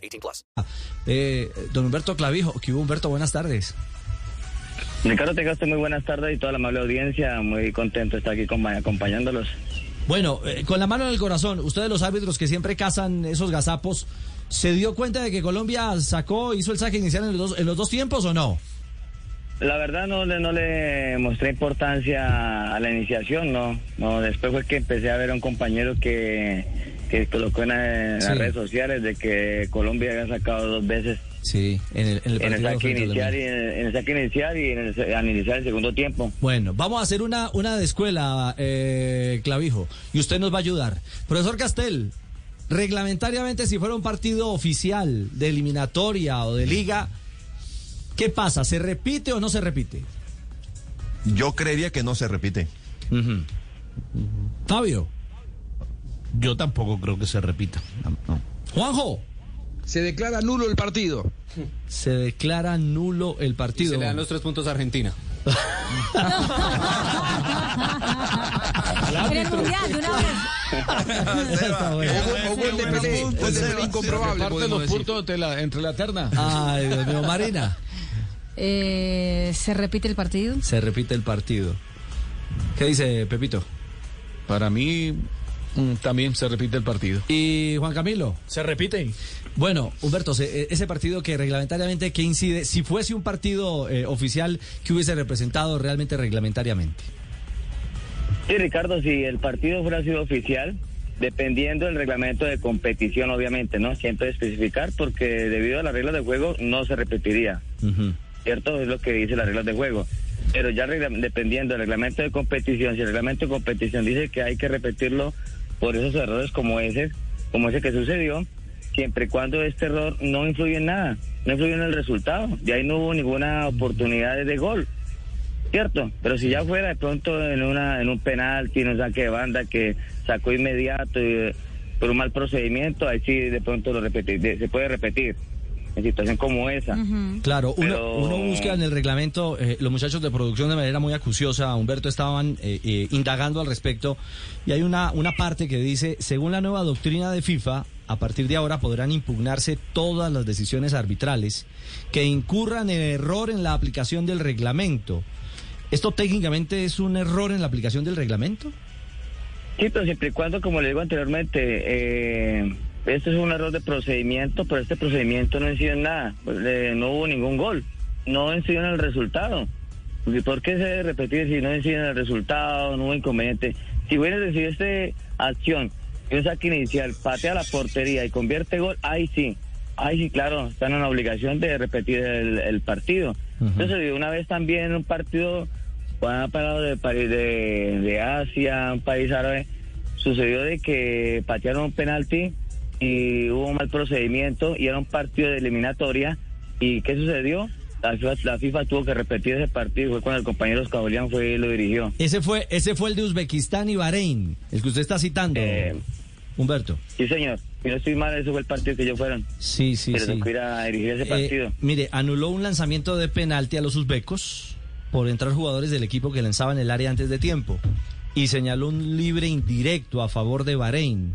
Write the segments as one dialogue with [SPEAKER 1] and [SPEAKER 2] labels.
[SPEAKER 1] 18 plus.
[SPEAKER 2] Eh, don Humberto Clavijo, que hubo Humberto, buenas tardes.
[SPEAKER 3] Ricardo Tegaste, muy buenas tardes y toda la amable audiencia. Muy contento de estar aquí con- acompañándolos.
[SPEAKER 2] Bueno, eh, con la mano en el corazón, ustedes los árbitros que siempre cazan esos gazapos, ¿se dio cuenta de que Colombia sacó, hizo el saque inicial en los dos, en los dos tiempos o no?
[SPEAKER 3] La verdad no le, no le mostré importancia a la iniciación, no. no Después fue que empecé a ver a un compañero que, que colocó en, la- en
[SPEAKER 2] Sí.
[SPEAKER 3] las redes sociales de que Colombia había sacado dos veces
[SPEAKER 2] Sí, en el, en el
[SPEAKER 3] en el saque inicial y en el, en el saque inicial y en el, al iniciar el segundo tiempo.
[SPEAKER 2] Bueno, vamos a hacer una, una de escuela, eh, Clavijo, y usted nos va a ayudar. Profesor Castel, reglamentariamente si fuera un partido oficial de eliminatoria o de liga, ¿qué pasa? ¿Se repite o no se repite?
[SPEAKER 4] Yo creería que no se repite.
[SPEAKER 2] Fabio,
[SPEAKER 5] Yo tampoco creo que se repita.
[SPEAKER 2] Juanjo,
[SPEAKER 6] Se declara nulo el partido.
[SPEAKER 2] se declara nulo el
[SPEAKER 7] Y
[SPEAKER 2] partido.
[SPEAKER 7] se le dan los tres puntos a Argentina.
[SPEAKER 8] En el mundial, de una vez.
[SPEAKER 6] Gol de incomprobable.
[SPEAKER 5] Los puntos entre la terna.
[SPEAKER 2] Ay, Dios mío, Marina.
[SPEAKER 8] Eh, ¿Se repite el partido?
[SPEAKER 2] Se repite el partido. ¿Qué dice Pepito?
[SPEAKER 5] Para mí mm, también se repite el partido.
[SPEAKER 2] Y Juan Camilo.
[SPEAKER 7] Se repite.
[SPEAKER 2] Bueno, Humberto, se- eh, ese partido que reglamentariamente, ¿qué incide? Si fuese un partido eh, oficial, ¿qué hubiese representado realmente reglamentariamente?
[SPEAKER 3] Sí, Ricardo, si el partido fuera sido oficial, dependiendo del reglamento de competición, obviamente, ¿no? Siempre especificar, porque debido a las reglas de juego no se repetiría. ¿cierto? Es lo que dice las reglas de juego. Pero ya dependiendo del reglamento de competición, si el reglamento de competición dice que hay que repetirlo por esos errores como ese, como ese que sucedió, siempre y cuando este error no influye en nada, no influye en el resultado, de ahí no hubo ninguna oportunidad de gol, ¿cierto? Pero si ya fuera de pronto en una en un penalti, en un saque de banda que sacó inmediato y, eh, por un mal procedimiento, ahí sí de pronto lo repeti- de- se puede repetir en situación como esa.
[SPEAKER 2] Claro, uno,
[SPEAKER 3] Pero-
[SPEAKER 2] uno busca en el reglamento, eh, los muchachos de producción de manera muy acuciosa, Humberto, estaban eh, eh, indagando al respecto, y hay una, una parte que dice, según la nueva doctrina de FIFA, a partir de ahora podrán impugnarse todas las decisiones arbitrales que incurran en error en la aplicación del reglamento. ¿Esto técnicamente es un error en la aplicación del reglamento?
[SPEAKER 3] Sí, pero siempre y cuando, como le digo anteriormente, eh, esto es un error de procedimiento, pero este procedimiento no incidió en nada, pues, eh, no hubo ningún gol, no incidió en el resultado. ¿Y ¿Por qué se debe repetir si no incide en el resultado, no hubo inconveniente? Si hubiera recibido esta acción, un saque inicial, patea la portería y convierte gol, ahí sí, ahí sí, claro, están en la obligación de repetir el, el partido. Entonces, de una vez también un partido cuando han parado de, de, de Asia, un país árabe, sucedió de que patearon un penalti y hubo un mal procedimiento y era un partido de eliminatoria. ¿Y qué sucedió? La FIFA, la FIFA tuvo que repetir ese partido, fue cuando el compañero Escabolian fue y lo dirigió.
[SPEAKER 2] Ese fue, ese fue el de Uzbekistán y Bahrein, el que usted está citando,
[SPEAKER 3] Eh,
[SPEAKER 2] Humberto.
[SPEAKER 3] Sí, señor. Si no estoy mal, ese fue el partido que ellos fueron.
[SPEAKER 2] Sí, sí,
[SPEAKER 3] pero
[SPEAKER 2] sí.
[SPEAKER 3] ir a dirigir ese
[SPEAKER 2] Eh,
[SPEAKER 3] partido.
[SPEAKER 2] mire, anuló un lanzamiento de penalti a los uzbecos por entrar jugadores del equipo que lanzaban el área antes de tiempo y señaló un libre indirecto a favor de Bahrein.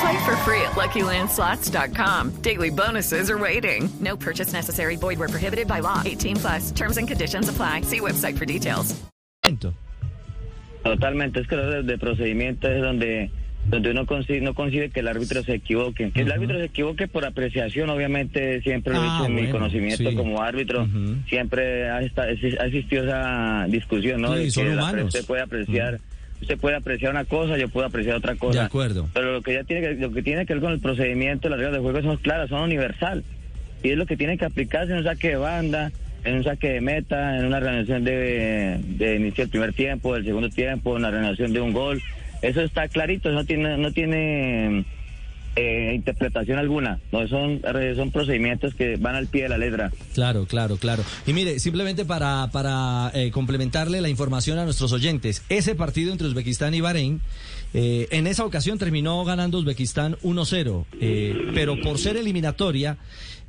[SPEAKER 9] Play for free at LuckyLandSlots.com. Daily bonuses are waiting. No purchase necessary. Void where prohibited by law. 18 plus. Terms and conditions apply. See website for details.
[SPEAKER 3] Totalmente, es que los de, procedimiento es donde donde uno concibe, no concibe que el árbitro se equivoque. Que el árbitro se equivoque por apreciación, obviamente, siempre lo he
[SPEAKER 2] Ah,
[SPEAKER 3] dicho en mi
[SPEAKER 2] bueno,
[SPEAKER 3] conocimiento
[SPEAKER 2] sí.
[SPEAKER 3] como árbitro, siempre ha, esta- ha existido esa discusión, ¿no?
[SPEAKER 2] Sí,
[SPEAKER 3] de
[SPEAKER 2] son
[SPEAKER 3] que
[SPEAKER 2] humanos.
[SPEAKER 3] usted puede apreciar. Usted puede apreciar una cosa, yo puedo apreciar otra cosa.
[SPEAKER 2] De acuerdo.
[SPEAKER 3] Pero lo que ya tiene que, lo que tiene que ver con el procedimiento, las reglas de juego son claras, son universal. Y es lo que tiene que aplicarse en un saque de banda, en un saque de meta, en una realización de, de inicio del primer tiempo, del segundo tiempo, en la realización de un gol. Eso está clarito, no tiene, no tiene eh, interpretación alguna. No son, son procedimientos que van al pie de la letra.
[SPEAKER 2] Claro, claro, claro. Y mire, simplemente para, para eh, complementarle la información a nuestros oyentes, ese partido entre Uzbekistán y Bahrein, eh, en esa ocasión terminó ganando Uzbekistán 1-0, eh, pero por ser eliminatoria,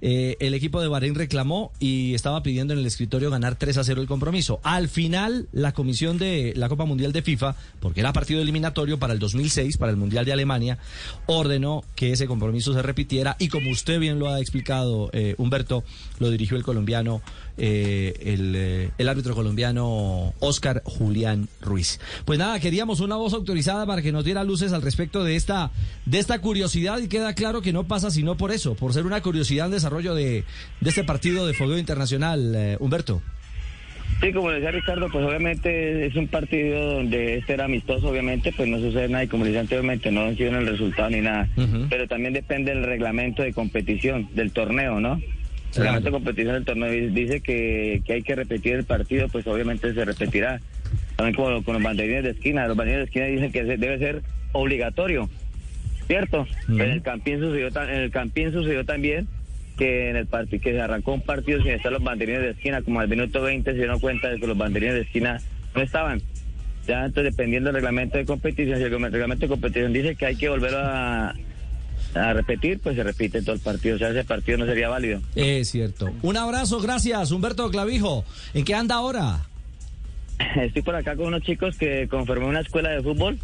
[SPEAKER 2] eh, el equipo de Bahrein reclamó y estaba pidiendo en el escritorio ganar 3-0 el compromiso. Al final, la comisión de la Copa Mundial de FIFA, porque era partido eliminatorio para el 2006, para el Mundial de Alemania, ordenó que ese compromiso se repitiera y como usted bien lo ha explicado, eh, Humberto, lo dirigió el colombiano, eh, el, árbitro colombiano Oscar Julián Ruiz. Pues nada, queríamos una voz autorizada para que nos diera luces al respecto de esta, de esta curiosidad y queda claro que no pasa sino por eso, por ser una curiosidad en desarrollo de, de este partido de fogueo internacional, eh, Humberto.
[SPEAKER 3] Sí, como decía Ricardo, pues obviamente es un partido donde este era amistoso, obviamente, pues no sucede nada y como decía anteriormente, no en el resultado ni nada. Pero también depende del reglamento de competición, del torneo, ¿no? El reglamento de competición del torneo di- dice que, que hay que repetir el partido, pues obviamente se repetirá. También como con los banderines de esquina, los banderines de esquina dicen que debe ser obligatorio, ¿cierto? Pero en el Campín sucedió, en el Campín sucedió también que en el partido que se arrancó un partido sin estar los banderines de esquina, como al minuto 20 se dieron cuenta de que los banderines de esquina no estaban. Ya entonces dependiendo del reglamento de competición, si el reglamento de competición dice que hay que volver a, a repetir, pues se repite todo el partido, o sea, ese partido no sería válido.
[SPEAKER 2] Es cierto. Un abrazo, gracias, Humberto Clavijo. ¿En qué anda ahora?
[SPEAKER 3] Estoy por acá con unos chicos que conformé una escuela de fútbol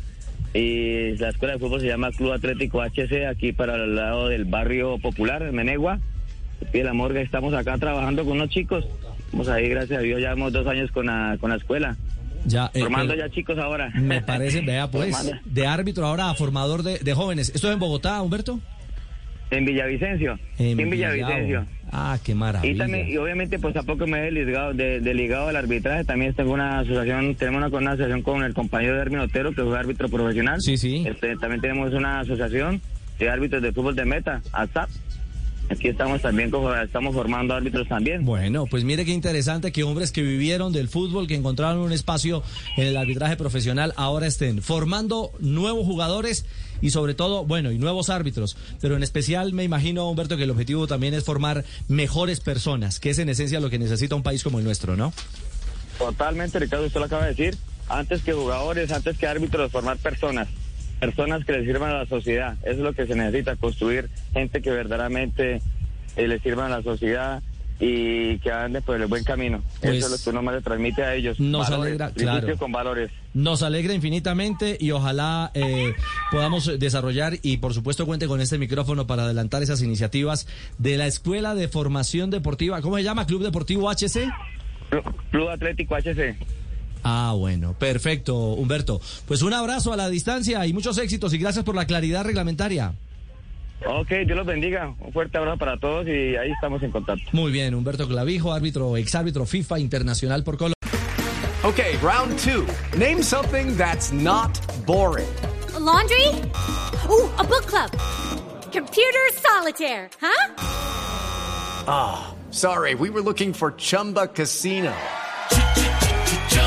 [SPEAKER 3] y la escuela de fútbol se llama Club Atlético HC, aquí para el lado del barrio popular, en Menegua. De la Morga, estamos acá trabajando con unos chicos. Estamos ahí, gracias a Dios, llevamos dos años con la, con la escuela.
[SPEAKER 2] Ya, eh,
[SPEAKER 3] Formando
[SPEAKER 2] pero
[SPEAKER 3] ya chicos ahora.
[SPEAKER 2] Me parece, vea pues,
[SPEAKER 3] Formando.
[SPEAKER 2] de árbitro ahora a formador de, de jóvenes. ¿Esto es en Bogotá, Humberto?
[SPEAKER 3] En Villavicencio.
[SPEAKER 2] En
[SPEAKER 3] En Villavicencio.
[SPEAKER 2] Ah, qué
[SPEAKER 3] Y
[SPEAKER 2] maravilla.
[SPEAKER 3] también, y obviamente, pues tampoco me he desligado, de, desligado del arbitraje. También tengo una asociación, tenemos una, una asociación con el compañero de Hermin Otero, que es árbitro profesional.
[SPEAKER 2] Sí, sí.
[SPEAKER 3] Este, también tenemos una asociación de árbitros de fútbol de meta, ASAP. Aquí estamos también, como- estamos formando árbitros también.
[SPEAKER 2] Bueno, pues mire qué interesante que hombres que vivieron del fútbol, que encontraron un espacio en el arbitraje profesional, ahora estén formando nuevos jugadores y sobre todo, bueno, y nuevos árbitros. Pero en especial me imagino, Humberto, que el objetivo también es formar mejores personas, que es en esencia lo que necesita un país como el nuestro, ¿no?
[SPEAKER 3] Totalmente, Ricardo, usted lo acaba de decir. Antes que jugadores, antes que árbitros, formar personas. Personas que le sirvan a la sociedad. Eso es lo que se necesita, construir gente que verdaderamente eh, le sirvan a la sociedad y que ande por el buen camino.
[SPEAKER 2] Pues,
[SPEAKER 3] Eso es lo que uno más le transmite a ellos.
[SPEAKER 2] nos
[SPEAKER 3] valores,
[SPEAKER 2] alegra, claro.
[SPEAKER 3] con valores.
[SPEAKER 2] Nos alegra infinitamente y ojalá eh, podamos desarrollar y por supuesto cuente con este micrófono para adelantar esas iniciativas de la Escuela de Formación Deportiva. ¿Cómo se llama? Club Deportivo HC.
[SPEAKER 3] Club Atlético HC.
[SPEAKER 2] Ah, bueno, perfecto, Humberto. Pues un abrazo a la distancia y muchos éxitos y gracias por la claridad reglamentaria.
[SPEAKER 3] Ok, Dios los bendiga. Un fuerte abrazo para todos y ahí estamos en contacto.
[SPEAKER 2] Muy bien, Humberto Clavijo, árbitro, exárbitro FIFA internacional por Colombia.
[SPEAKER 10] Okay, round two. Name something that's not boring.
[SPEAKER 11] laundry? Ooh, a book club. Computer solitaire, huh?
[SPEAKER 10] Ah, sorry, we were looking for Chumba Casino.